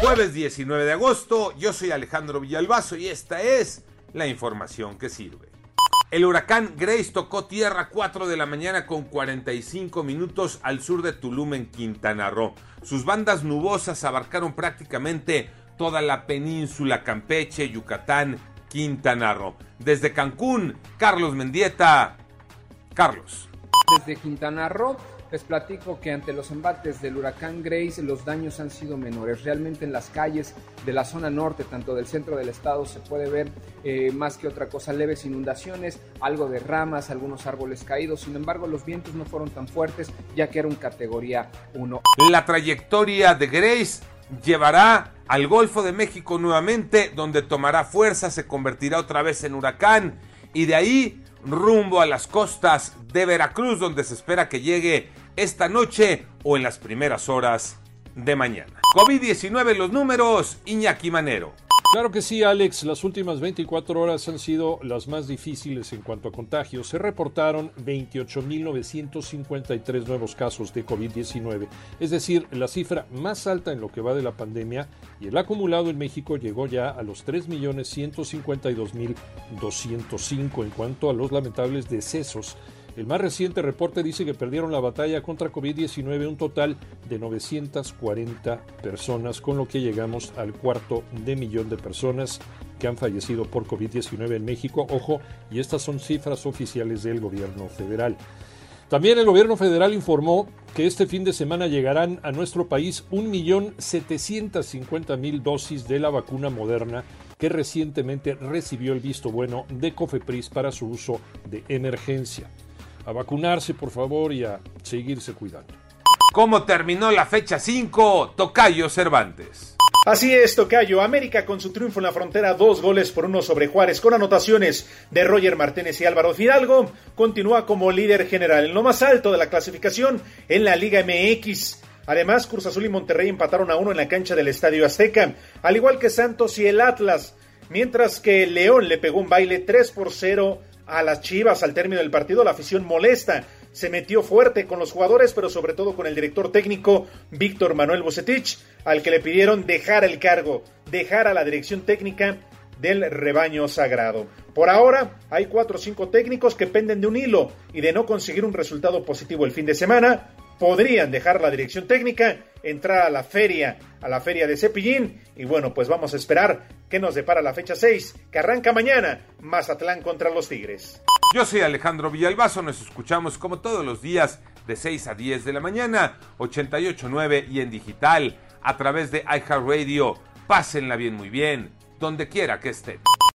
Jueves 19 de agosto, yo soy Alejandro Villalbazo y esta es la información que sirve. El huracán Grace tocó tierra a 4 de la mañana con 45 minutos al sur de Tulum en Quintana Roo. Sus bandas nubosas abarcaron prácticamente toda la península Campeche, Yucatán, Quintana Roo. Desde Cancún, Carlos Mendieta. Carlos. Desde Quintana Roo les platico que ante los embates del huracán Grace los daños han sido menores. Realmente en las calles de la zona norte, tanto del centro del estado, se puede ver eh, más que otra cosa leves inundaciones, algo de ramas, algunos árboles caídos. Sin embargo, los vientos no fueron tan fuertes ya que era un categoría 1. La trayectoria de Grace llevará al Golfo de México nuevamente, donde tomará fuerza, se convertirá otra vez en huracán y de ahí rumbo a las costas de Veracruz, donde se espera que llegue esta noche o en las primeras horas de mañana. COVID-19 los números, Iñaki Manero. Claro que sí, Alex. Las últimas 24 horas han sido las más difíciles en cuanto a contagios. Se reportaron 28.953 nuevos casos de COVID-19, es decir, la cifra más alta en lo que va de la pandemia y el acumulado en México llegó ya a los 3.152.205 en cuanto a los lamentables decesos el más reciente reporte dice que perdieron la batalla contra COVID-19 un total de 940 personas, con lo que llegamos al cuarto de millón de personas que han fallecido por COVID-19 en México. Ojo, y estas son cifras oficiales del gobierno federal. También el gobierno federal informó que este fin de semana llegarán a nuestro país 1.750.000 dosis de la vacuna moderna que recientemente recibió el visto bueno de Cofepris para su uso de emergencia a vacunarse, por favor, y a seguirse cuidando. ¿Cómo terminó la fecha 5? Tocayo Cervantes. Así es, Tocayo. América con su triunfo en la frontera, dos goles por uno sobre Juárez, con anotaciones de Roger Martínez y Álvaro Fidalgo, continúa como líder general en lo más alto de la clasificación en la Liga MX. Además, Cruz Azul y Monterrey empataron a uno en la cancha del Estadio Azteca, al igual que Santos y el Atlas, mientras que León le pegó un baile 3 por 0 a las Chivas al término del partido. La afición molesta. Se metió fuerte con los jugadores, pero sobre todo con el director técnico Víctor Manuel Bucetich, al que le pidieron dejar el cargo, dejar a la dirección técnica del rebaño sagrado. Por ahora hay cuatro o cinco técnicos que penden de un hilo y de no conseguir un resultado positivo el fin de semana, podrían dejar la dirección técnica, entrar a la feria, a la feria de Cepillín y bueno, pues vamos a esperar qué nos depara la fecha 6, que arranca mañana, Mazatlán contra los Tigres. Yo soy Alejandro Villalbazo, nos escuchamos como todos los días de 6 a 10 de la mañana, 88.9 y en digital a través de iHeartRadio. Pásenla bien, muy bien, donde quiera que estén.